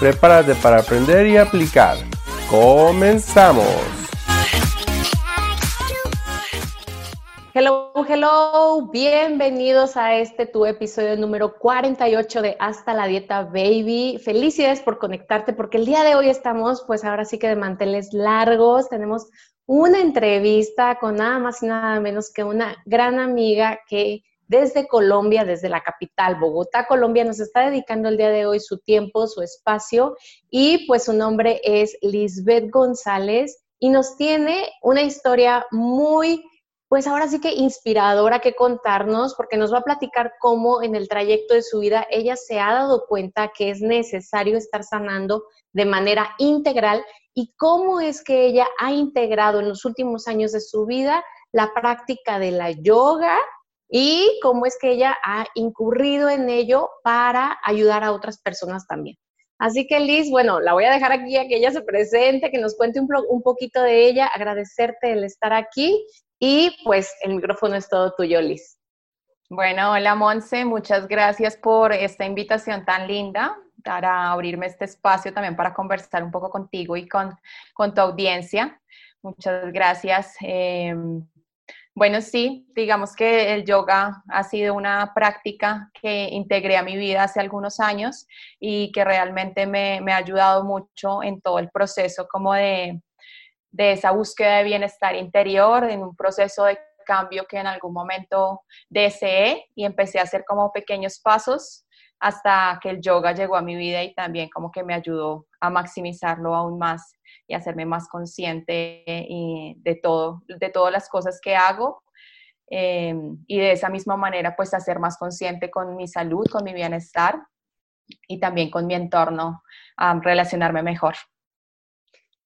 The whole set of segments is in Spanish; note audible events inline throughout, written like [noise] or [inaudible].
Prepárate para aprender y aplicar. ¡Comenzamos! Hello, hello, bienvenidos a este tu episodio número 48 de Hasta la Dieta Baby. Felicidades por conectarte porque el día de hoy estamos pues ahora sí que de manteles largos. Tenemos una entrevista con nada más y nada menos que una gran amiga que desde Colombia, desde la capital, Bogotá, Colombia, nos está dedicando el día de hoy su tiempo, su espacio y pues su nombre es Lisbeth González y nos tiene una historia muy pues ahora sí que inspiradora que contarnos, porque nos va a platicar cómo en el trayecto de su vida ella se ha dado cuenta que es necesario estar sanando de manera integral y cómo es que ella ha integrado en los últimos años de su vida la práctica de la yoga y cómo es que ella ha incurrido en ello para ayudar a otras personas también. Así que Liz, bueno, la voy a dejar aquí a que ella se presente, que nos cuente un, un poquito de ella, agradecerte el estar aquí y pues el micrófono es todo tuyo, Liz. Bueno, hola Monse, muchas gracias por esta invitación tan linda para abrirme este espacio también para conversar un poco contigo y con, tu audiencia. Muchas gracias. Em, bueno, sí, digamos que el yoga ha sido una práctica que integré a mi vida hace algunos años y que realmente me, me ha ayudado mucho en todo el proceso como de, de esa búsqueda de bienestar interior, en un proceso de cambio que en algún momento deseé y empecé a hacer como pequeños pasos hasta que el yoga llegó a mi vida y también como que me ayudó a maximizarlo aún más y hacerme más consciente de todo, de todas las cosas que hago em, y de esa misma manera pues hacer más consciente con mi salud, con mi bienestar y también con mi entorno, relacionarme mejor.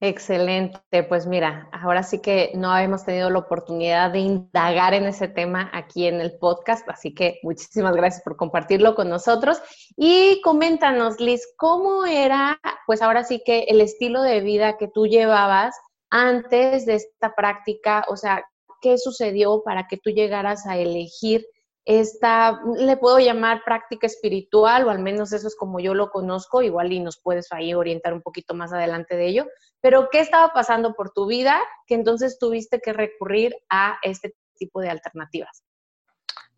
Excelente, pues mira, ahora sí que no hemos tenido la oportunidad de indagar en ese tema aquí en el podcast, así que muchísimas gracias por compartirlo con nosotros. Y coméntanos, Liz, ¿cómo era, pues ahora sí que el estilo de vida que tú llevabas antes de esta práctica? O sea, ¿qué sucedió para que tú llegaras a elegir esta, le puedo llamar práctica espiritual, o al menos eso es como yo lo conozco, igual y nos puedes ahí orientar un poquito más adelante de ello, pero ¿qué estaba pasando por tu vida que entonces tuviste que recurrir a este tipo de alternativas?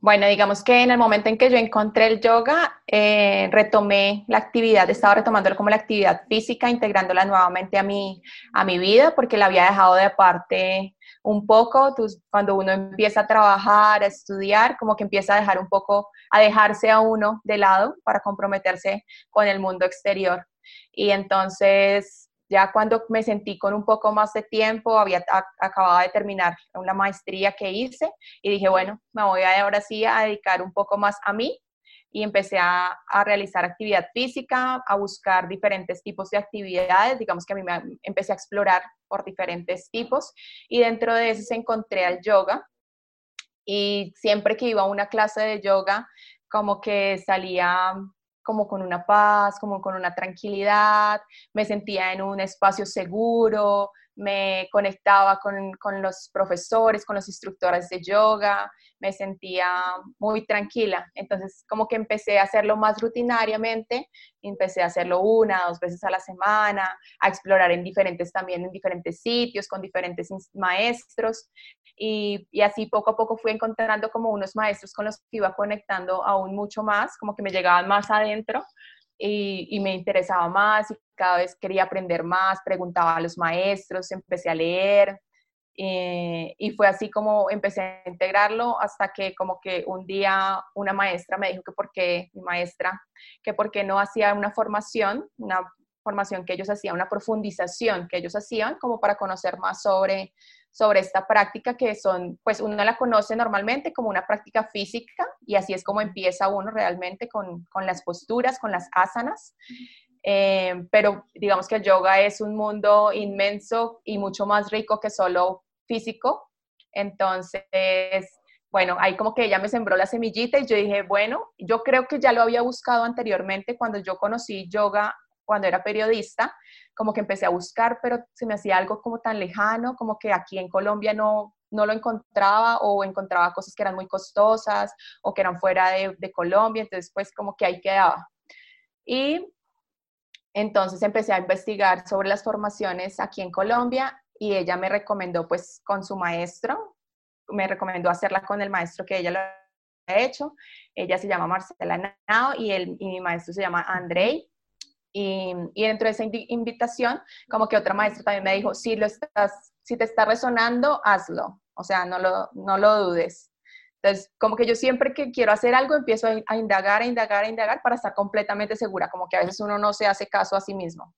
Bueno, digamos que en el momento en que yo encontré el yoga, eh, retomé la actividad, estaba retomándolo como la actividad física, integrándola nuevamente a mi, a mi vida, porque la había dejado de aparte un poco, cuando uno empieza a trabajar, a estudiar, como que empieza a dejar un poco, a dejarse a uno de lado para comprometerse con el mundo exterior. Y entonces, ya cuando me sentí con un poco más de tiempo, había acabado de terminar una maestría que hice y dije, bueno, me voy a ahora sí a dedicar un poco más a mí y empecé a, realizar actividad física, a buscar diferentes tipos de actividades, digamos que a mí me empecé a explorar por diferentes tipos. Y dentro de eso se encontré al yoga. Y siempre que iba a una clase de yoga como que salía como con una paz, como con una tranquilidad, me sentía en un espacio seguro, me conectaba con, con, los profesores, con los instructores de yoga, me sentía muy tranquila. Entonces, como que empecé a hacerlo más rutinariamente, empecé a hacerlo una, dos veces a la semana, a explorar en diferentes también, en diferentes sitios, con diferentes maestros. Y, y así poco a poco fui encontrando como unos maestros con los que iba conectando aún mucho más, como que me llegaban más adentro y, me interesaba más y cada vez quería aprender más, preguntaba a los maestros, empecé a leer eh, y fue así como empecé a integrarlo hasta que como que un día una maestra me dijo que por qué, mi maestra, que por qué no hacía una formación, una formación que ellos hacían, una profundización que ellos hacían como para conocer más sobre sobre esta práctica que son, pues uno la conoce normalmente como una práctica física y así es como empieza uno realmente con, con las posturas, con las asanas. Eh, pero digamos que el yoga es un mundo inmenso y mucho más rico que solo físico. Entonces, bueno, ahí como que ella me sembró la semillita y yo dije, bueno, yo creo que ya lo había buscado anteriormente cuando yo conocí yoga cuando era periodista, como que empecé a buscar, pero se me hacía algo como tan lejano, como que aquí en Colombia no, no lo encontraba o encontraba cosas que eran muy costosas o que eran fuera de, de Colombia, entonces pues como que ahí quedaba. Y entonces empecé a investigar sobre las formaciones aquí en Colombia y ella me recomendó pues con su maestro, me recomendó hacerla con el maestro que ella lo ha hecho. Ella se llama Marcela Nao y, el, y mi maestro se llama Andrei. Y, y, dentro de esa invitación, como que otra maestra también me dijo, si, lo estás, si te está resonando, hazlo. O sea, no lo, no lo dudes. Entonces, como que yo siempre que quiero hacer algo, empiezo a, indagar, a indagar, a indagar para estar completamente segura, como que a veces uno no se hace caso a sí mismo.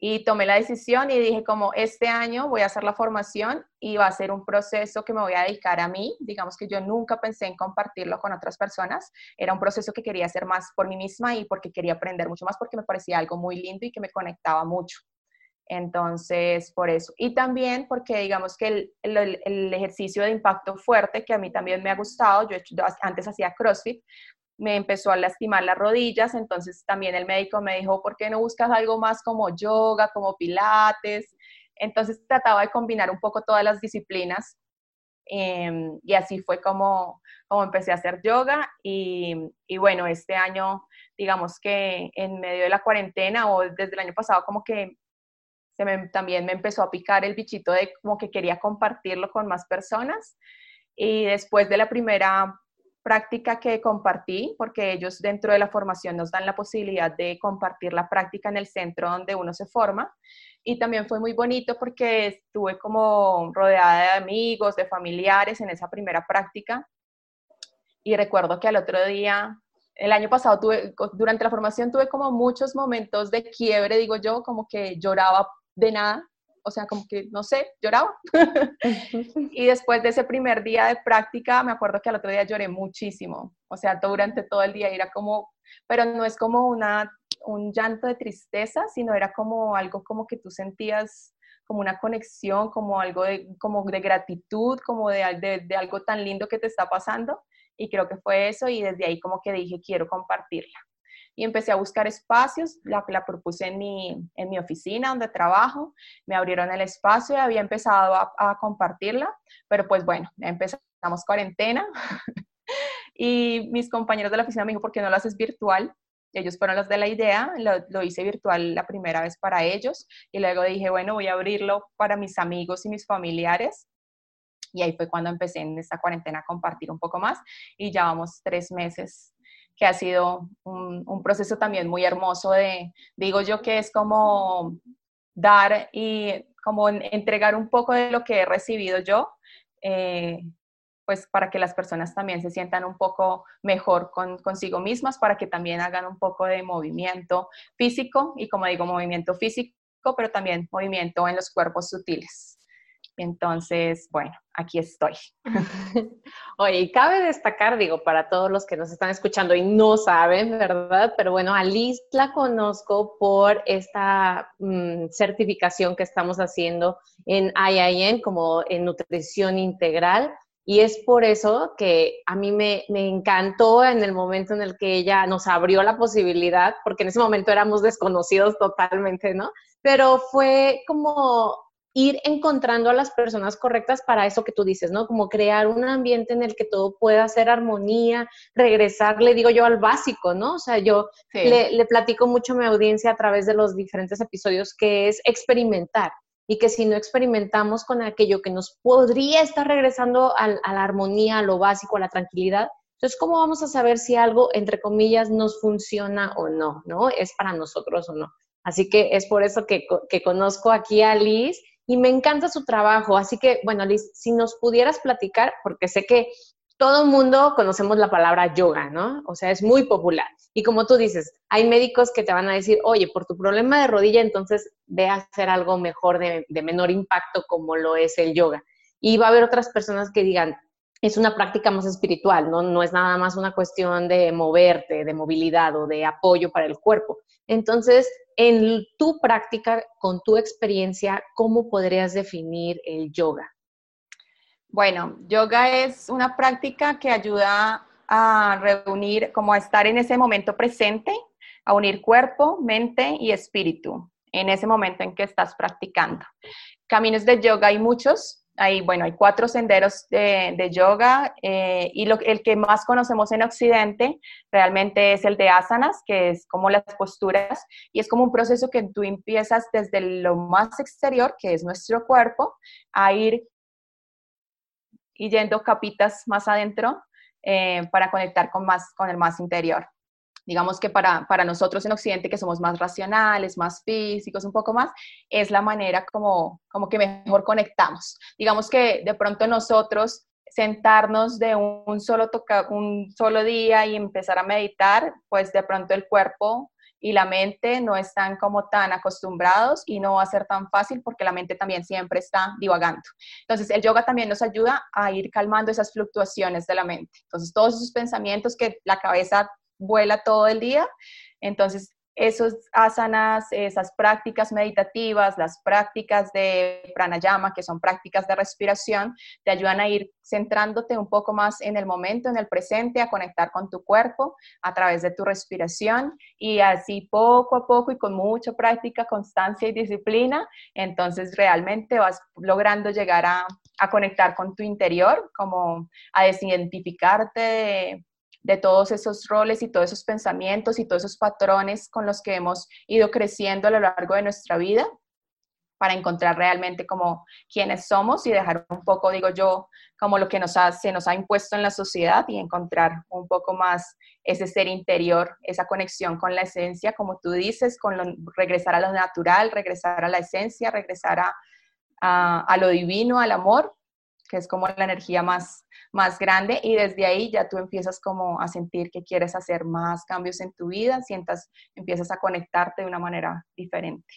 Y tomé la decisión y dije como este año voy a hacer la formación y va a ser un proceso que me voy a dedicar a mí. Digamos que yo nunca pensé en compartirlo con otras personas. Era un proceso que quería hacer más por mí misma y porque quería aprender mucho más porque me parecía algo muy lindo y que me conectaba mucho. Entonces, por eso. Y también porque digamos que el, el, ejercicio de impacto fuerte, que a mí también me ha gustado, yo, antes hacía CrossFit, me empezó a lastimar las rodillas, entonces también el médico me dijo, ¿por qué no buscas algo más como yoga, como pilates? Entonces trataba de combinar un poco todas las disciplinas em, y así fue como, como empecé a hacer yoga y, y, bueno, este año, digamos que en medio de la cuarentena o desde el año pasado como que también me empezó a picar el bichito de como que quería compartirlo con más personas. Y después de la primera práctica que compartí, porque ellos dentro de la formación nos dan la posibilidad de compartir la práctica en el centro donde uno se forma. Y también fue muy bonito porque estuve como rodeada de amigos, de familiares en esa primera práctica. Y recuerdo que al otro día, el año pasado, tuve, durante la formación tuve como muchos momentos de quiebre, digo yo, como que lloraba de nada, o sea, como que, no sé, lloraba. [laughs] y después de ese primer día de práctica, me acuerdo que al otro día lloré muchísimo, o sea, durante todo el día era como, pero no es como una, un llanto de tristeza, sino era como algo como que tú sentías como una conexión, como algo de, como de gratitud, como de, de, de algo tan lindo que te está pasando. Y creo que fue eso y desde ahí como que dije, quiero compartirla y empecé a buscar espacios, la, la propuse en mi, en mi oficina donde trabajo, me abrieron el espacio y había empezado a, compartirla, pero pues bueno, empezamos cuarentena [laughs] y mis compañeros de la oficina me dijo, ¿por qué no lo haces virtual? Ellos fueron los de la idea, lo, lo, hice virtual la primera vez para ellos y luego dije, bueno, voy a abrirlo para mis amigos y mis familiares. Y ahí fue cuando empecé en esta cuarentena a compartir un poco más y ya vamos tres meses que ha sido un, proceso también muy hermoso de, digo yo que es como dar y como entregar un poco de lo que he recibido yo, eh, pues para que las personas también se sientan un poco mejor con, consigo mismas, para que también hagan un poco de movimiento físico y como digo, movimiento físico, pero también movimiento en los cuerpos sutiles. Entonces, bueno, aquí estoy. [laughs] Oye, cabe destacar, digo, para todos los que nos están escuchando y no saben, ¿verdad? Pero bueno, a Liz la conozco por esta mm, certificación que estamos haciendo en IIN como en nutrición integral. Y es por eso que a mí me, me, encantó en el momento en el que ella nos abrió la posibilidad, porque en ese momento éramos desconocidos totalmente, ¿no? Pero fue como ir encontrando a las personas correctas para eso que tú dices, ¿no? Como crear un ambiente en el que todo pueda ser armonía, regresar, le digo yo, al básico, ¿no? O sea, yo le, platico mucho a mi audiencia a través de los diferentes episodios que es experimentar y que si no experimentamos con aquello que nos podría estar regresando a, a la armonía, a lo básico, a la tranquilidad, entonces, ¿cómo vamos a saber si algo, entre comillas, nos funciona o no, ¿no? Es para nosotros o no. Así que es por eso que, que conozco aquí a Liz y me encanta su trabajo. Así que, bueno, Liz, si nos pudieras platicar, porque sé que todo el mundo conocemos la palabra yoga, ¿no? O sea, es muy popular. Y como tú dices, hay médicos que te van a decir, oye, por tu problema de rodilla, entonces ve a hacer algo mejor de, de menor impacto como lo es el yoga. Y va a haber otras personas que digan, es una práctica más espiritual, ¿no? no es nada más una cuestión de moverte, de movilidad o de apoyo para el cuerpo. Entonces, en tu práctica, con tu experiencia, ¿cómo podrías definir el yoga? Bueno, yoga es una práctica que ayuda a reunir, como a estar en ese momento presente, a unir cuerpo, mente y espíritu en ese momento en que estás practicando. Caminos de yoga hay muchos, hay, bueno, hay cuatro senderos de, yoga eh, y el que más conocemos en Occidente realmente es el de asanas, que es como las posturas y es como un proceso que tú empiezas desde lo más exterior, que es nuestro cuerpo, a ir yendo capitas más adentro eh, para conectar con, más, con el más interior digamos que para, para, nosotros en Occidente, que somos más racionales, más físicos, un poco más, es la manera como, como que mejor conectamos. Digamos que de pronto nosotros sentarnos de un solo, toca, un solo día y empezar a meditar, pues de pronto el cuerpo y la mente no están como tan acostumbrados y no va a ser tan fácil porque la mente también siempre está divagando. Entonces, el yoga también nos ayuda a ir calmando esas fluctuaciones de la mente. Entonces, todos esos pensamientos que la cabeza vuela todo el día. Entonces, esos asanas, esas prácticas meditativas, las prácticas de pranayama, que son prácticas de respiración, te ayudan a ir centrándote un poco más en el momento, en el presente, a conectar con tu cuerpo a través de tu respiración y así poco a poco y con mucha práctica, constancia y disciplina, entonces realmente vas logrando llegar a, a conectar con tu interior, como a desidentificarte de de todos esos roles y todos esos pensamientos y todos esos patrones con los que hemos ido creciendo a lo largo de nuestra vida para encontrar realmente como quiénes somos y dejar un poco, digo yo, como lo que nos se nos ha impuesto en la sociedad y encontrar un poco más ese ser interior, esa conexión con la esencia, como tú dices, con regresar a lo natural, regresar a la esencia, regresar a, a lo divino, al amor, que es como la energía más, más grande y desde ahí ya tú empiezas como a sentir que quieres hacer más cambios en tu vida, sientas, empiezas a conectarte de una manera diferente.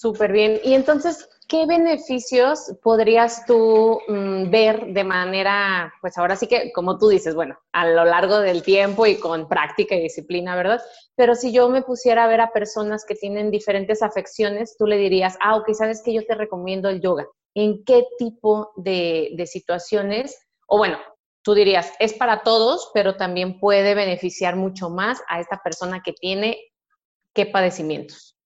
Súper bien. Y entonces, ¿qué beneficios podrías tú mm, ver de manera, pues ahora sí que, como tú dices, bueno, a lo largo del tiempo y con práctica y disciplina, ¿verdad? Pero si yo me pusiera a ver a personas que tienen diferentes afecciones, tú le dirías, ah, ok, sabes que yo te recomiendo el yoga en qué tipo de, situaciones, o bueno, tú dirías, es para todos, pero también puede beneficiar mucho más a esta persona que tiene qué padecimientos.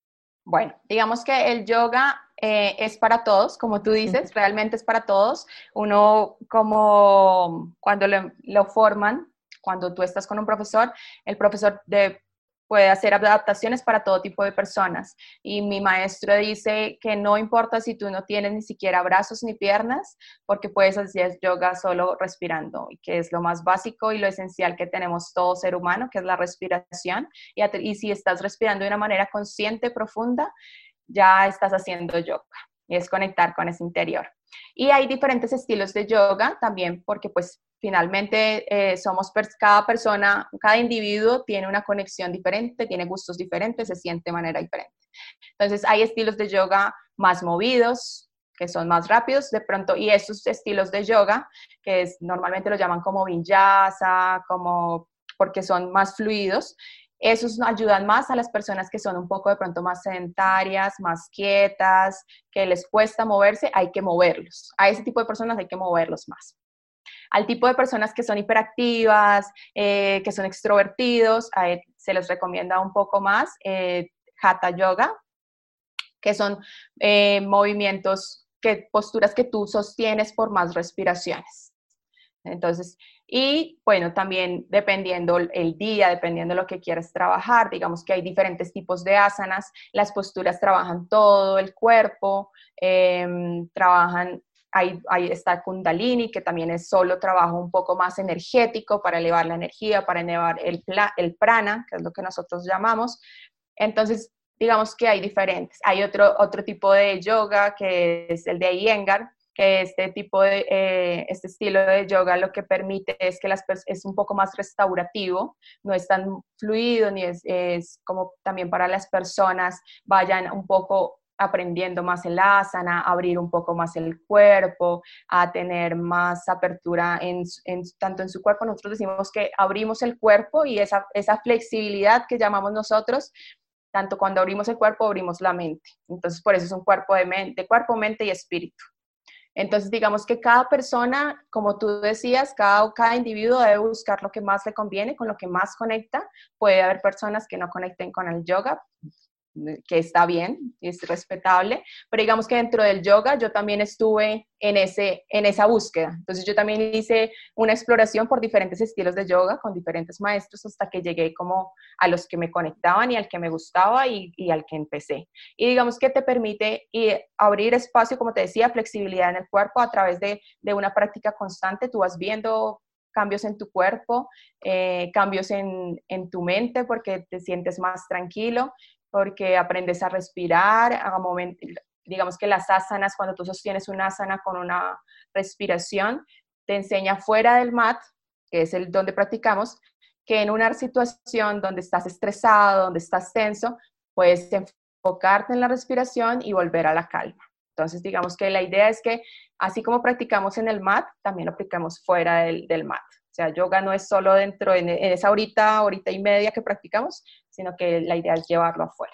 Bueno, digamos que el yoga eh, es para todos, como tú dices, realmente es para todos. Uno como cuando lo forman, cuando tú estás con un profesor, el profesor de puede hacer adaptaciones para todo tipo de personas. Y mi maestro dice que no importa si tú no tienes ni siquiera brazos ni piernas, porque puedes hacer yoga solo respirando, y que es lo más básico y lo esencial que tenemos todo ser humano, que es la respiración. Y, y si estás respirando de una manera consciente, profunda, ya estás haciendo yoga. Y es conectar con ese interior. Y hay diferentes estilos de yoga también, porque pues finalmente eh, somos cada persona, cada individuo tiene una conexión diferente, tiene gustos diferentes, se siente de manera diferente. Entonces hay estilos de yoga más movidos, que son más rápidos de pronto, y esos estilos de yoga, que es, normalmente lo llaman como vinyasa, como porque son más fluidos, esos ayudan más a las personas que son un poco de pronto más sedentarias, más quietas, que les cuesta moverse, hay que moverlos. A ese tipo de personas hay que moverlos más. Al tipo de personas que son hiperactivas, eh, que son extrovertidos, se les recomienda un poco más eh, Hatha Yoga, que son eh, movimientos, que, posturas que tú sostienes por más respiraciones. Entonces, y bueno, también dependiendo el día, dependiendo de lo que quieras trabajar, digamos que hay diferentes tipos de asanas, las posturas trabajan todo el cuerpo, em, trabajan Ahí, está Kundalini, que también es solo trabajo un poco más energético para elevar la energía, para elevar el, el prana, que es lo que nosotros llamamos. Entonces, digamos que hay diferentes. Hay otro, otro tipo de yoga que es el de Iyengar, que este tipo de, eh, este estilo de yoga lo que permite es que las es un poco más restaurativo, no es tan fluido, ni es, es como también para las personas vayan un poco aprendiendo más el asana, abrir un poco más el cuerpo, a tener más apertura en, tanto en su cuerpo. Nosotros decimos que abrimos el cuerpo y esa, flexibilidad que llamamos nosotros, tanto cuando abrimos el cuerpo, abrimos la mente. Entonces, por eso es un cuerpo de, mente, cuerpo, mente y espíritu. Entonces, digamos que cada persona, como tú decías, cada individuo debe buscar lo que más le conviene, con lo que más conecta. Puede haber personas que no conecten con el yoga, que está bien, es respetable, pero digamos que dentro del yoga yo también estuve en, ese, en esa búsqueda. Entonces yo también hice una exploración por diferentes estilos de yoga con diferentes maestros hasta que llegué como a los que me conectaban y al que me gustaba y, y al que empecé. Y digamos que te permite y abrir espacio, como te decía, flexibilidad en el cuerpo a través de, de una práctica constante. Tú vas viendo cambios en tu cuerpo, eh, cambios en, en, tu mente porque te sientes más tranquilo porque aprendes a respirar, digamos que las asanas, cuando tú sostienes una asana con una respiración, te enseña fuera del mat, que es el donde practicamos, que en una situación donde estás estresado, donde estás tenso, puedes enfocarte en la respiración y volver a la calma. Entonces, digamos que la idea es que así como practicamos en el mat, también aplicamos fuera del mat. O sea, yoga no es solo dentro, en, esa horita, horita y media que practicamos, sino que la idea es llevarlo afuera.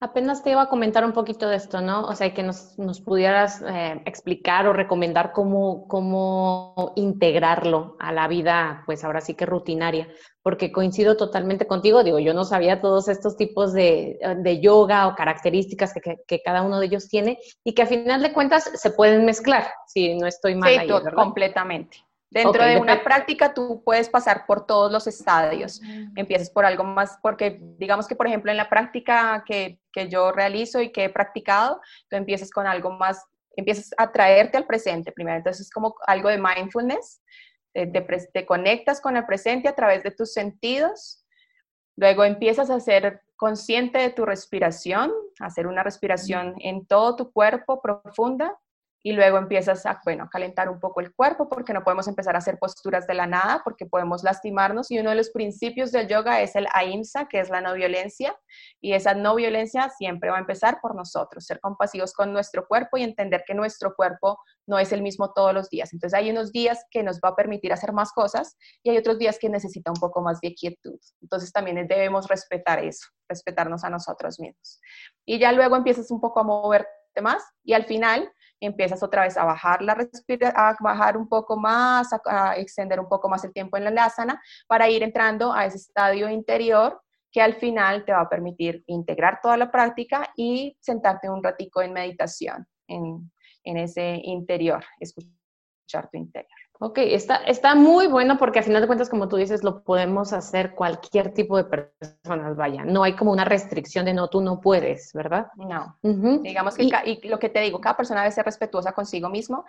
Apenas te iba a comentar un poquito de esto, ¿no? O sea, que nos, nos pudieras eh, explicar o recomendar cómo, cómo integrarlo a la vida, pues ahora sí que rutinaria, porque coincido totalmente contigo, digo, yo no sabía todos estos tipos de, de yoga o características que, que, cada uno de ellos tiene y que a final de cuentas se pueden mezclar, si no estoy mal. Sí, completamente. Dentro de una práctica tú puedes pasar por todos los estadios. Empiezas por algo más, porque digamos que, por ejemplo, en la práctica que, que, yo realizo y que he practicado, tú empiezas con algo más, empiezas a traerte al presente primero. Entonces es como algo de mindfulness. Te, te, conectas con el presente a través de tus sentidos. Luego empiezas a ser consciente de tu respiración, hacer una respiración en todo tu cuerpo profunda y luego empiezas a, bueno, a calentar un poco el cuerpo porque no podemos empezar a hacer posturas de la nada porque podemos lastimarnos y uno de los principios del yoga es el ahimsa, que es la no violencia y esa no violencia siempre va a empezar por nosotros, ser compasivos con nuestro cuerpo y entender que nuestro cuerpo no es el mismo todos los días. Entonces hay unos días que nos va a permitir hacer más cosas y hay otros días que necesita un poco más de quietud. Entonces también debemos respetar eso, respetarnos a nosotros mismos. Y ya luego empiezas un poco a moverte más y al final empiezas otra vez a bajar la a bajar un poco más, a, extender un poco más el tiempo en la asana para ir entrando a ese estadio interior que al final te va a permitir integrar toda la práctica y sentarte un ratico en meditación en, en ese interior, escuchar tu interior. Ok, está, está muy bueno porque a final de cuentas, como tú dices, lo podemos hacer cualquier tipo de personas, vaya. No hay como una restricción de no, tú no puedes, ¿verdad? No. Digamos que, y, lo que te digo, cada persona debe ser respetuosa consigo mismo.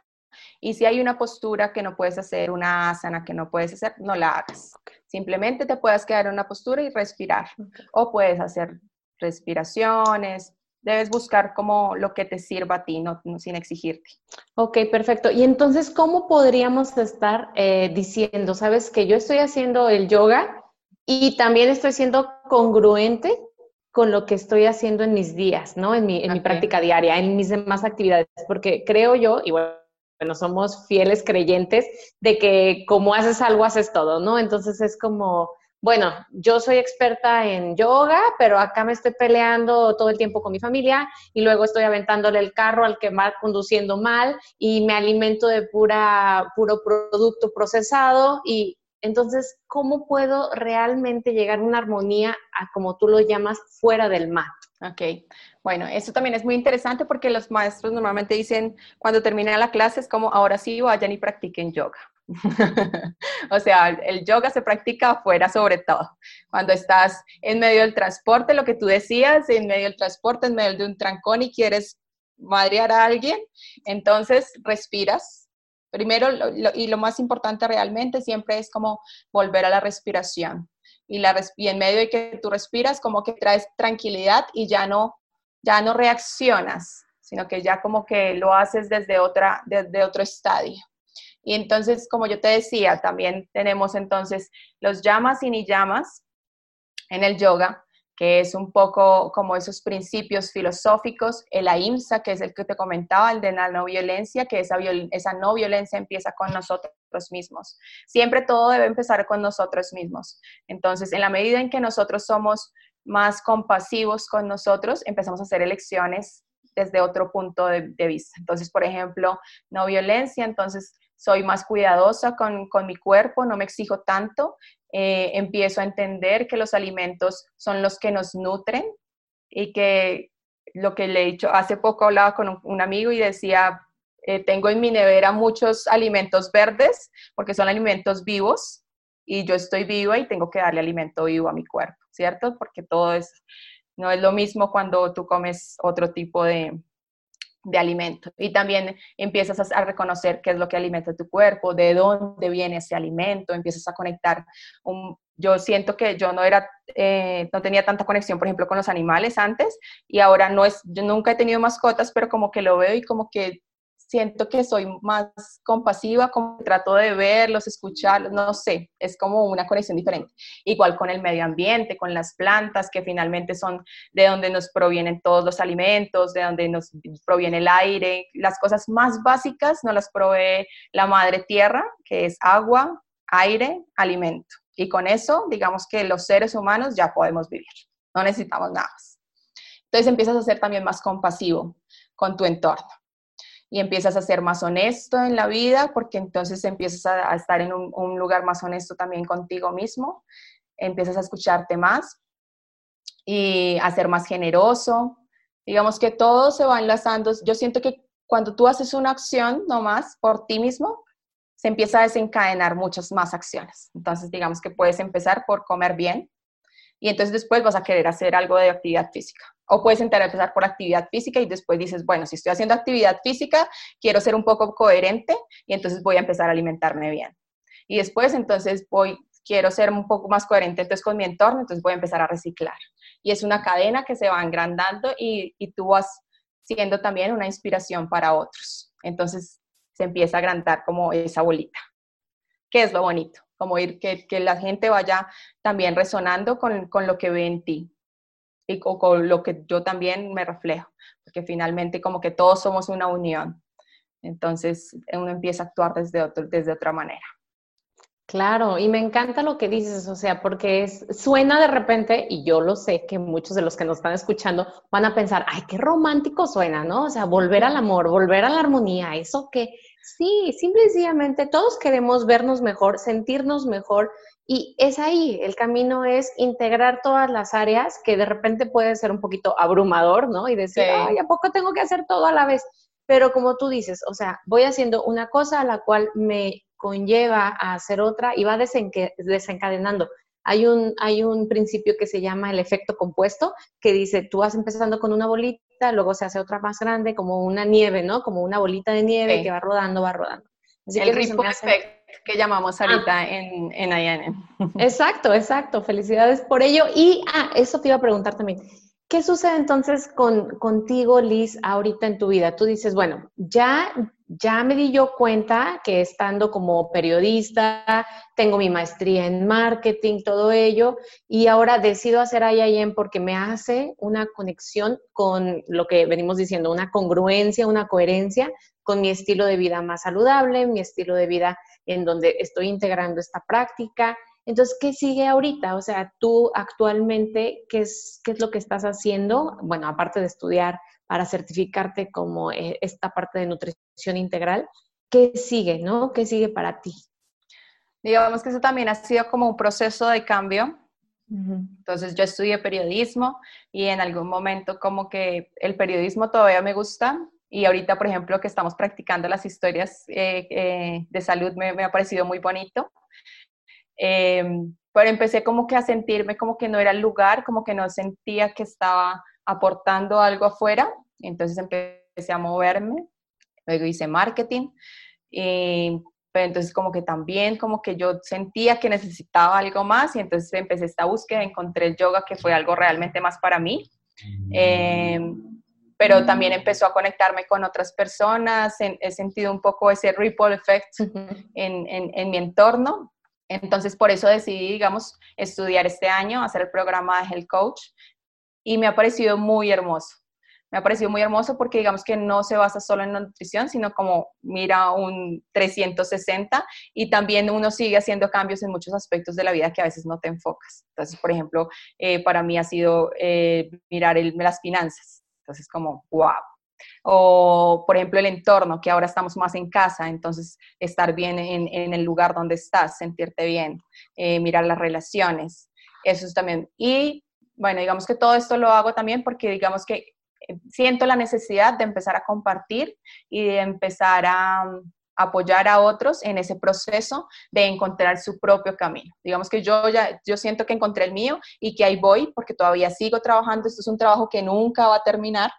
Y si hay una postura que no puedes hacer, una asana que no puedes hacer, no la hagas. Simplemente te puedes quedar en una postura y respirar. O puedes hacer respiraciones, debes buscar como lo que te sirva a ti, no, sin exigirte. Ok, perfecto. Y entonces, ¿cómo podríamos estar eh, diciendo, sabes, que yo estoy haciendo el yoga y también estoy siendo congruente con lo que estoy haciendo en mis días, ¿no? En mi, en mi práctica diaria, en mis demás actividades, porque creo yo, y bueno, somos fieles creyentes de que como haces algo, haces todo, ¿no? Entonces es como bueno, yo soy experta en yoga, pero acá me estoy peleando todo el tiempo con mi familia y luego estoy aventándole el carro al que va conduciendo mal y me alimento de pura, puro producto procesado y entonces, ¿cómo puedo realmente llegar a una armonía a, como tú lo llamas, fuera del mat? Ok, bueno, eso también es muy interesante porque los maestros normalmente dicen, cuando termina la clase, es como, ahora sí vayan y practiquen yoga. [laughs] o sea, el yoga se practica afuera sobre todo. Cuando estás en medio del transporte, lo que tú decías, en medio del transporte, en medio de un trancón y quieres madrear a alguien, entonces respiras. Primero, y lo más importante realmente siempre es como volver a la respiración. Y, la, y en medio de que tú respiras, como que traes tranquilidad y ya no, ya no reaccionas, sino que ya como que lo haces desde, otra, desde otro estadio. Y entonces, como yo te decía, también tenemos entonces los llamas y ni llamas en el yoga, que es un poco como esos principios filosóficos, el AIMSA, que es el que te comentaba, el de la no violencia, que esa, esa no violencia empieza con nosotros mismos. Siempre todo debe empezar con nosotros mismos. Entonces, en la medida en que nosotros somos más compasivos con nosotros, empezamos a hacer elecciones desde otro punto de, vista. Entonces, por ejemplo, no violencia, entonces soy más cuidadosa con, con mi cuerpo, no me exijo tanto, eh, empiezo a entender que los alimentos son los que nos nutren y que lo que le he dicho, hace poco hablaba con un, amigo y decía, eh, tengo en mi nevera muchos alimentos verdes porque son alimentos vivos y yo estoy viva y tengo que darle alimento vivo a mi cuerpo, ¿cierto? Porque todo es, no es lo mismo cuando tú comes otro tipo de, de alimento. Y también empiezas a, reconocer qué es lo que alimenta tu cuerpo, de dónde viene ese alimento, empiezas a conectar. yo siento que yo no era, eh, no tenía tanta conexión, por ejemplo, con los animales antes y ahora no es, yo nunca he tenido mascotas, pero como que lo veo y como que siento que soy más compasiva, como trato de verlos, escucharlos, no sé, es como una conexión diferente. Igual con el medio ambiente, con las plantas, que finalmente son de donde nos provienen todos los alimentos, de donde nos proviene el aire, las cosas más básicas nos las provee la madre tierra, que es agua, aire, alimento. Y con eso, digamos que los seres humanos ya podemos vivir, no necesitamos nada más. Entonces empiezas a ser también más compasivo con tu entorno y empiezas a ser más honesto en la vida, porque entonces empiezas a, estar en un, lugar más honesto también contigo mismo, empiezas a escucharte más y a ser más generoso. Digamos que todo se va enlazando. Yo siento que cuando tú haces una acción nomás por ti mismo, se empieza a desencadenar muchas más acciones. Entonces, digamos que puedes empezar por comer bien y entonces después vas a querer hacer algo de actividad física o puedes empezar por actividad física y después dices, bueno, si estoy haciendo actividad física, quiero ser un poco coherente y entonces voy a empezar a alimentarme bien. Y después entonces voy, quiero ser un poco más coherente entonces con mi entorno, entonces voy a empezar a reciclar. Y es una cadena que se va agrandando y, y tú vas siendo también una inspiración para otros. Entonces se empieza a agrandar como esa bolita. ¿Qué es lo bonito? Como ir, que, que la gente vaya también resonando con, con lo que ve en ti y con, lo que yo también me reflejo, porque finalmente como que todos somos una unión. Entonces uno empieza a actuar desde, otro, desde otra manera. Claro, y me encanta lo que dices, o sea, porque es, suena de repente, y yo lo sé que muchos de los que nos están escuchando van a pensar, ay, qué romántico suena, ¿no? O sea, volver al amor, volver a la armonía, eso que sí, simplemente todos queremos vernos mejor, sentirnos mejor, y es ahí, el camino es integrar todas las áreas que de repente puede ser un poquito abrumador, ¿no? Y decir, ay, ¿a poco tengo que hacer todo a la vez? Pero como tú dices, o sea, voy haciendo una cosa a la cual me conlleva a hacer otra y va desencadenando. Hay un, hay un principio que se llama el efecto compuesto, que dice, tú vas empezando con una bolita, luego se hace otra más grande, como una nieve, ¿no? Como una bolita de nieve que va rodando, va rodando. el ripple effect que llamamos ah. ahorita en, en IAN. [laughs] Exacto, exacto. Felicidades por ello. Y, ah, eso te iba a preguntar también. ¿Qué sucede entonces con, contigo, Liz, ahorita en tu vida? Tú dices, bueno, ya, ya me di yo cuenta que estando como periodista, tengo mi maestría en marketing, todo ello, y ahora decido hacer IIM porque me hace una conexión con lo que venimos diciendo, una congruencia, una coherencia con mi estilo de vida más saludable, mi estilo de vida en donde estoy integrando esta práctica. Entonces, ¿qué sigue ahorita? O sea, tú actualmente, ¿qué es, qué es lo que estás haciendo? Bueno, aparte de estudiar para certificarte como eh, esta parte de nutrición integral, ¿qué sigue, no? ¿Qué sigue para ti? Digamos que eso también ha sido como un proceso de cambio. Entonces yo estudié periodismo y en algún momento como que el periodismo todavía me gusta, y ahorita, por ejemplo, que estamos practicando las historias eh, eh, de salud, me, ha parecido muy bonito. Em, pero empecé como que a sentirme como que no era el lugar, como que no sentía que estaba aportando algo afuera. Entonces empecé a moverme, luego hice marketing. Y, pero entonces como que también como que yo sentía que necesitaba algo más y entonces empecé esta búsqueda, encontré el yoga que fue algo realmente más para mí. Eh, pero también empezó a conectarme con otras personas, he sentido un poco ese ripple effect en, en, mi entorno Entonces, por eso decidí, digamos, estudiar este año, hacer el programa de Health Coach y me ha parecido muy hermoso. Me ha parecido muy hermoso porque digamos que no se basa solo en la nutrición, sino como mira un 360 y también uno sigue haciendo cambios en muchos aspectos de la vida que a veces no te enfocas. Entonces, por ejemplo, eh, para mí ha sido eh, mirar las finanzas. Entonces, como, wow, o, por ejemplo, el entorno, que ahora estamos más en casa, entonces estar bien en, el lugar donde estás, sentirte bien, eh, mirar las relaciones, eso es también. Y bueno, digamos que todo esto lo hago también porque digamos que eh, siento la necesidad de empezar a compartir y de empezar a, mm, apoyar a otros en ese proceso de encontrar su propio camino. Digamos que yo ya yo siento que encontré el mío y que ahí voy porque todavía sigo trabajando, esto es un trabajo que nunca va a terminar,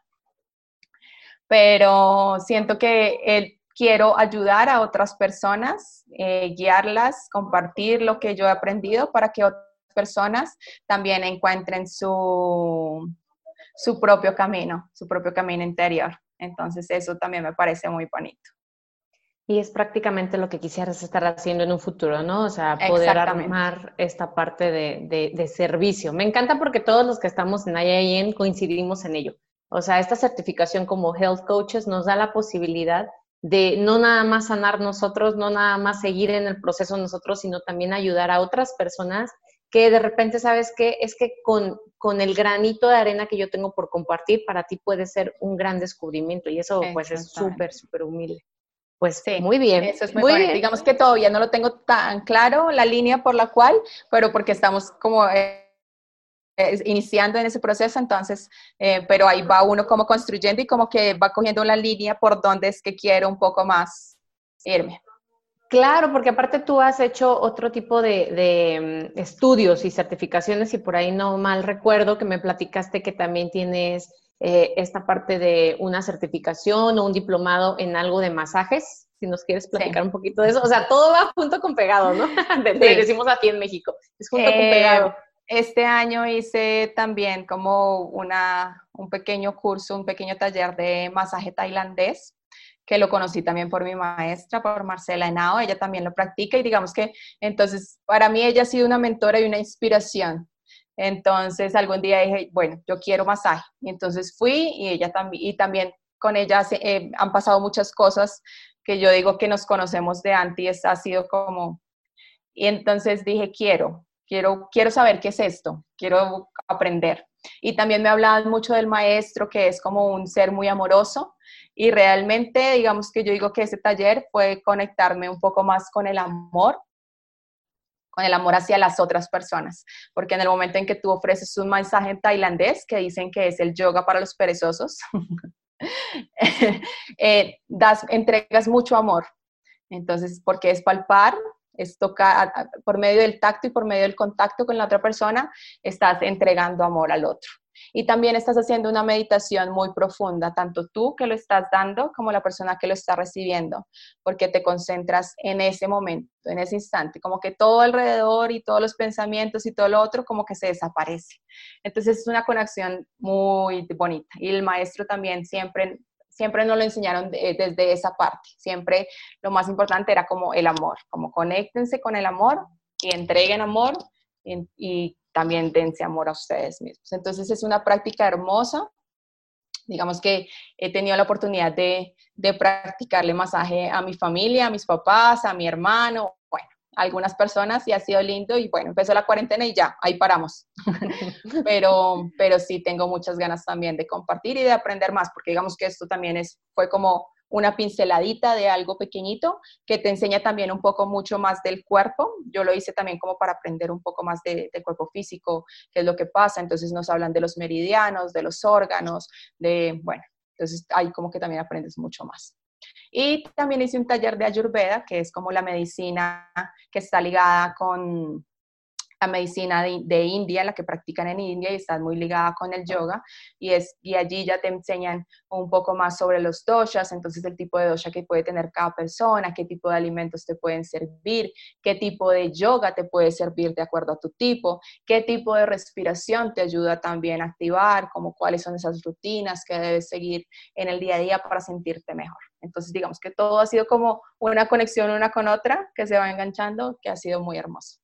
pero siento que quiero ayudar a otras personas, eh, guiarlas, compartir lo que yo he aprendido para que otras personas también encuentren su, su propio camino, su propio camino interior. Entonces eso también me parece muy bonito. Y es prácticamente lo que quisieras estar haciendo en un futuro, ¿no? O sea, poder armar esta parte de, de, servicio. Me encanta porque todos los que estamos en IIN coincidimos en ello. O sea, esta certificación como health coaches nos da la posibilidad de no nada más sanar nosotros, no nada más seguir en el proceso nosotros, sino también ayudar a otras personas que de repente sabes que es que con, con el granito de arena que yo tengo por compartir, para ti puede ser un gran descubrimiento y eso pues es súper, súper humilde. Pues sí, muy bien. Eso es muy, bien. Digamos que todavía no lo tengo tan claro la línea por la cual, pero porque estamos como... Eh, iniciando en ese proceso, entonces, eh, pero ahí va uno como construyendo y como que va cogiendo una línea por donde es que quiero un poco más irme. Claro, porque aparte tú has hecho otro tipo de, mm, estudios y certificaciones y por ahí no mal recuerdo que me platicaste que también tienes eh, esta parte de una certificación o un diplomado en algo de masajes. Si nos quieres platicar un poquito de eso. O sea, todo va junto con pegado, ¿no? [laughs] Decimos aquí en México. Es junto con eh, pegado. Este año hice también como una, un pequeño curso, un pequeño taller de masaje tailandés, que lo conocí también por mi maestra, por Marcela Henao, ella también lo practica y digamos que entonces para mí ella ha sido una mentora y una inspiración. Entonces algún día dije, bueno, yo quiero masaje. Y entonces fui y ella también, y también con ella eh, han pasado muchas cosas que yo digo que nos conocemos de antes, ha sido como, y entonces dije, quiero, quiero, quiero saber qué es esto, quiero aprender. Y también me hablaban mucho del maestro, que es como un ser muy amoroso. Y realmente, digamos que yo digo que ese taller fue conectarme un poco más con el amor, con el amor hacia las otras personas. Porque en el momento en que tú ofreces un mensaje en tailandés, que dicen que es el yoga para los perezosos, [laughs] eh, das, entregas mucho amor. Entonces, porque es palpar es tocar por medio del tacto y por medio del contacto con la otra persona, estás entregando amor al otro. Y también estás haciendo una meditación muy profunda, tanto tú que lo estás dando como la persona que lo está recibiendo, porque te concentras en ese momento, en ese instante, como que todo alrededor y todos los pensamientos y todo lo otro como que se desaparece. Entonces es una conexión muy bonita. Y el maestro también siempre siempre nos lo enseñaron desde esa parte. Siempre lo más importante era como el amor, como conéctense con el amor y entreguen amor y, también dense amor a ustedes mismos. Entonces es una práctica hermosa. Digamos que he tenido la oportunidad de, de practicarle masaje a mi familia, a mis papás, a mi hermano, algunas personas y ha sido lindo y bueno, empezó la cuarentena y ya, ahí paramos. [laughs] pero, pero sí tengo muchas ganas también de compartir y de aprender más, porque digamos que esto también es, fue como una pinceladita de algo pequeñito que te enseña también un poco mucho más del cuerpo. Yo lo hice también como para aprender un poco más del cuerpo físico, qué es lo que pasa. Entonces nos hablan de los meridianos, de los órganos, de, bueno, entonces ahí como que también aprendes mucho más. Y también hice un taller de Ayurveda, que es como la medicina que está ligada con la medicina de, India, la que practican en India y está muy ligada con el yoga. Y allí ya te enseñan un poco más sobre los doshas, entonces el tipo de dosha que puede tener cada persona, qué tipo de alimentos te pueden servir, qué tipo de yoga te puede servir de acuerdo a tu tipo, qué tipo de respiración te ayuda también a activar, como cuáles son esas rutinas que debes seguir en el día a día para sentirte mejor. Entonces, digamos que todo ha sido como una conexión una con otra que se va enganchando, que ha sido muy hermoso.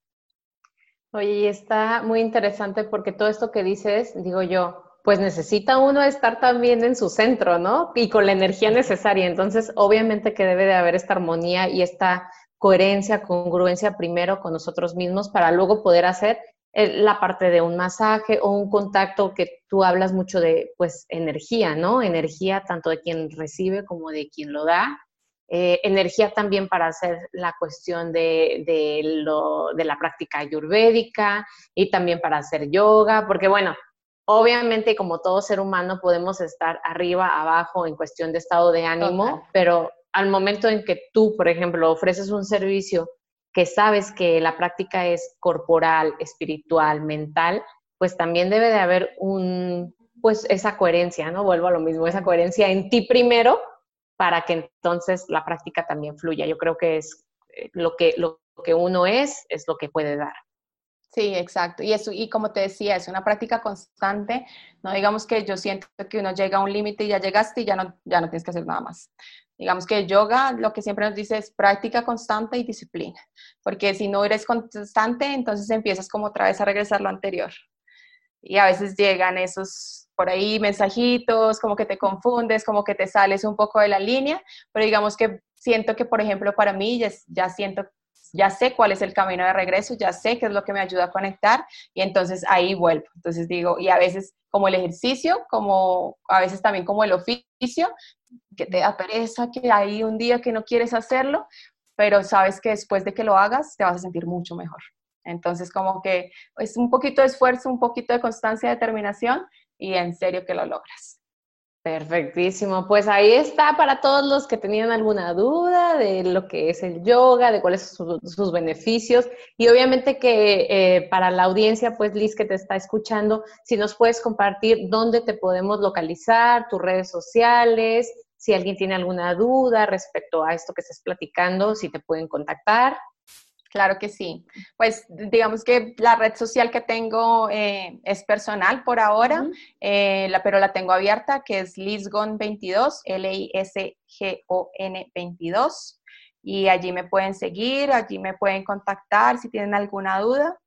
Oye, está muy interesante porque todo esto que dices, digo yo, pues necesita uno estar también en su centro, ¿no? Y con la energía necesaria. Entonces, obviamente que debe de haber esta armonía y esta coherencia, congruencia primero con nosotros mismos para luego poder hacer la parte de un masaje o un contacto que tú hablas mucho de, pues, energía, ¿no? Energía tanto de quien recibe como de quien lo da. Eh, energía también para hacer la cuestión de, de, lo, de la práctica ayurvédica y también para hacer yoga, porque bueno, obviamente como todo ser humano podemos estar arriba, abajo en cuestión de estado de ánimo, pero al momento en que tú, por ejemplo, ofreces un servicio que sabes que la práctica es corporal, espiritual, mental, pues también debe de haber un, pues esa coherencia, ¿no? Vuelvo a lo mismo, esa coherencia en ti primero para que entonces la práctica también fluya. Yo creo que es eh, lo que, lo que uno es, es lo que puede dar. Sí, exacto. Y eso, y como te decía, es una práctica constante. No digamos que yo siento que uno llega a un límite y ya llegaste y ya no, ya no tienes que hacer nada más. Digamos que yoga lo que siempre nos dice es práctica constante y disciplina. Porque si no eres constante, entonces empiezas como otra vez a regresar lo anterior. Y a veces llegan esos por ahí mensajitos, como que te confundes, como que te sales un poco de la línea, pero digamos que siento que, por ejemplo, para mí ya, ya siento ya sé cuál es el camino de regreso, ya sé qué es lo que me ayuda a conectar y entonces ahí vuelvo. Entonces digo, y a veces como el ejercicio, como a veces también como el oficio, que te da pereza, que hay un día que no quieres hacerlo, pero sabes que después de que lo hagas te vas a sentir mucho mejor. Entonces como que es un poquito de esfuerzo, un poquito de constancia, determinación y en serio que lo logras. Perfectísimo, pues ahí está para todos los que tenían alguna duda de lo que es el yoga, de cuáles son sus, beneficios y obviamente que eh, para la audiencia, pues Liz que te está escuchando, si nos puedes compartir dónde te podemos localizar, tus redes sociales, si alguien tiene alguna duda respecto a esto que estás platicando, si te pueden contactar. Claro que sí. Pues digamos que la red social que tengo eh, es personal por ahora, eh, la, pero la tengo abierta, que es Lisgon22, L-I-S-G-O-N 22. Y allí me pueden seguir, allí me pueden contactar si tienen alguna duda,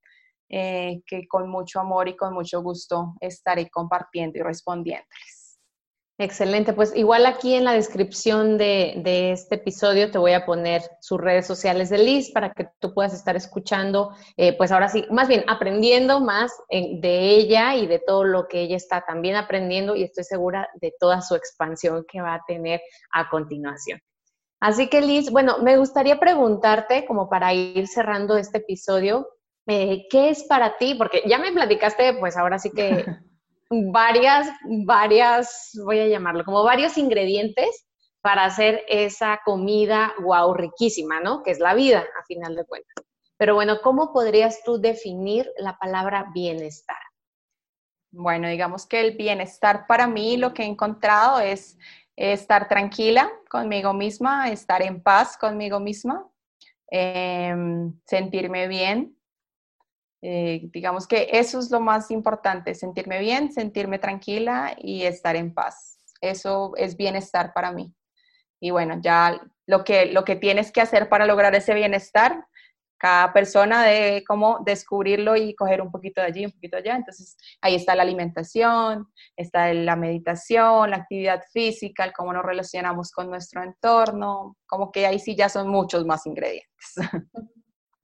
eh, que con mucho amor y con mucho gusto estaré compartiendo y respondiéndoles. Excelente, pues igual aquí en la descripción de, este episodio te voy a poner sus redes sociales de Liz para que tú puedas estar escuchando, eh, pues ahora sí, más bien aprendiendo más de ella y de todo lo que ella está también aprendiendo y estoy segura de toda su expansión que va a tener a continuación. Así que Liz, bueno, me gustaría preguntarte, como para ir cerrando este episodio, eh, ¿qué es para ti? Porque ya me platicaste, pues ahora sí que [laughs] varias, varias, voy a llamarlo, como varios ingredientes para hacer esa comida wow riquísima, ¿no? Que es la vida, a final de cuentas. Pero bueno, ¿cómo podrías tú definir la palabra bienestar? Bueno, digamos que el bienestar para mí lo que he encontrado es estar tranquila conmigo misma, estar en paz conmigo misma, em, sentirme bien, eh, digamos que eso es lo más importante, sentirme bien, sentirme tranquila y estar en paz. Eso es bienestar para mí. Y bueno, ya lo que, lo que tienes que hacer para lograr ese bienestar, cada persona debe como descubrirlo y coger un poquito de allí, un poquito allá. Entonces, ahí está la alimentación, está la meditación, la actividad física, cómo nos relacionamos con nuestro entorno, como que ahí sí ya son muchos más ingredientes. [laughs]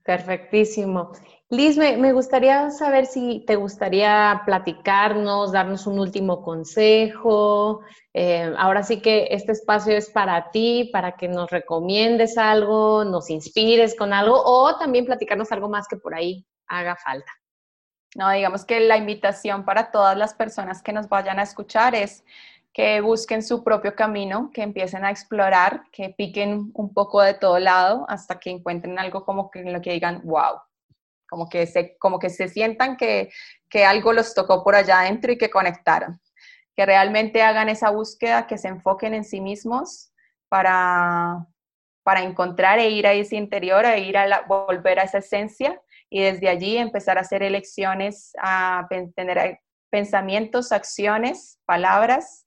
Perfectísimo. Liz, me, gustaría saber si te gustaría platicarnos, darnos un último consejo. Eh, ahora sí que este espacio es para ti, para que nos recomiendes algo, nos inspires con algo o también platicarnos algo más que por ahí haga falta. No, digamos que la invitación para todas las personas que nos vayan a escuchar es que busquen su propio camino, que empiecen a explorar, que piquen un poco de todo lado hasta que encuentren algo como que lo que digan, wow, como que se, como que se sientan que, que algo los tocó por allá adentro y que conectaron, que realmente hagan esa búsqueda, que se enfoquen en sí mismos para, para encontrar e ir a ese interior, a ir a volver a esa esencia y desde allí empezar a hacer elecciones, a tener pensamientos, acciones, palabras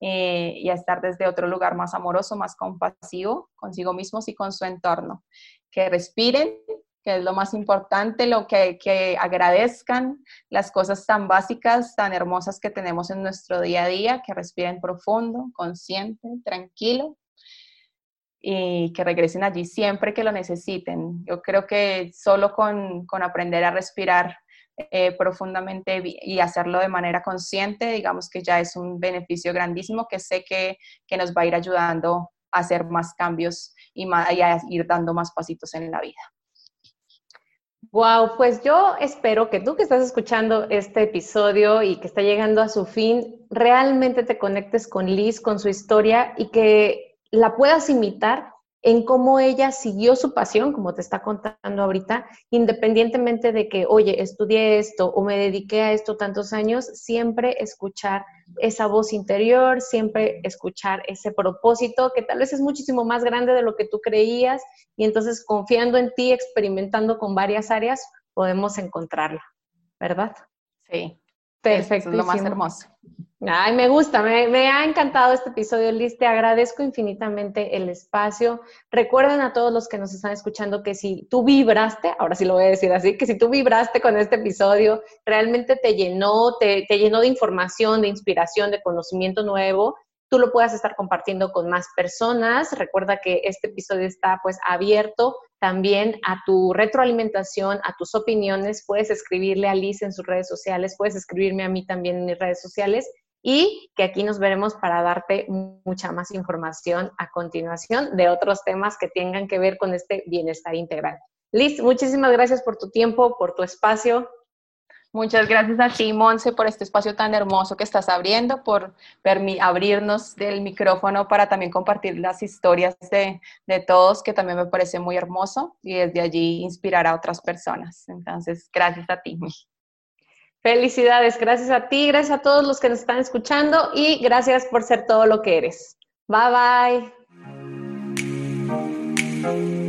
eh, y a estar desde otro lugar más amoroso, más compasivo consigo mismos y con su entorno. Que respiren, que es lo más importante, lo que, que agradezcan las cosas tan básicas, tan hermosas que tenemos en nuestro día a día, que respiren profundo, consciente, tranquilo y que regresen allí siempre que lo necesiten. Yo creo que solo con, con aprender a respirar eh, profundamente y hacerlo de manera consciente, digamos que ya es un beneficio grandísimo que sé que, que nos va a ir ayudando a hacer más cambios y, y a ir dando más pasitos en la vida. Wow, pues yo espero que tú que estás escuchando este episodio y que está llegando a su fin, realmente te conectes con Liz, con su historia y que la puedas imitar en cómo ella siguió su pasión, como te está contando ahorita, independientemente de que, oye, estudié esto o me dediqué a esto tantos años, siempre escuchar esa voz interior, siempre escuchar ese propósito que tal vez es muchísimo más grande de lo que tú creías y entonces confiando en ti, experimentando con varias áreas, podemos encontrarla, ¿verdad? Sí. Perfecto. Es lo más hermoso. Ay, me gusta, me, ha encantado este episodio, Liz. Te agradezco infinitamente el espacio. Recuerden a todos los que nos están escuchando que si tú vibraste, ahora sí lo voy a decir así, que si tú vibraste con este episodio, realmente te llenó, te, te llenó de información, de inspiración, de conocimiento nuevo, tú lo puedas estar compartiendo con más personas. Recuerda que este episodio está pues abierto también a tu retroalimentación, a tus opiniones. Puedes escribirle a Liz en sus redes sociales, puedes escribirme a mí también en mis redes sociales y que aquí nos veremos para darte mucha más información a continuación de otros temas que tengan que ver con este bienestar integral. Liz, muchísimas gracias por tu tiempo, por tu espacio. Muchas gracias a ti, Monse, por este espacio tan hermoso que estás abriendo, por abrirnos del micrófono para también compartir las historias de, de, todos, que también me parece muy hermoso, y desde allí inspirar a otras personas. Entonces, gracias a ti. Felicidades, gracias a ti, gracias a todos los que nos están escuchando y gracias por ser todo lo que eres. Bye bye.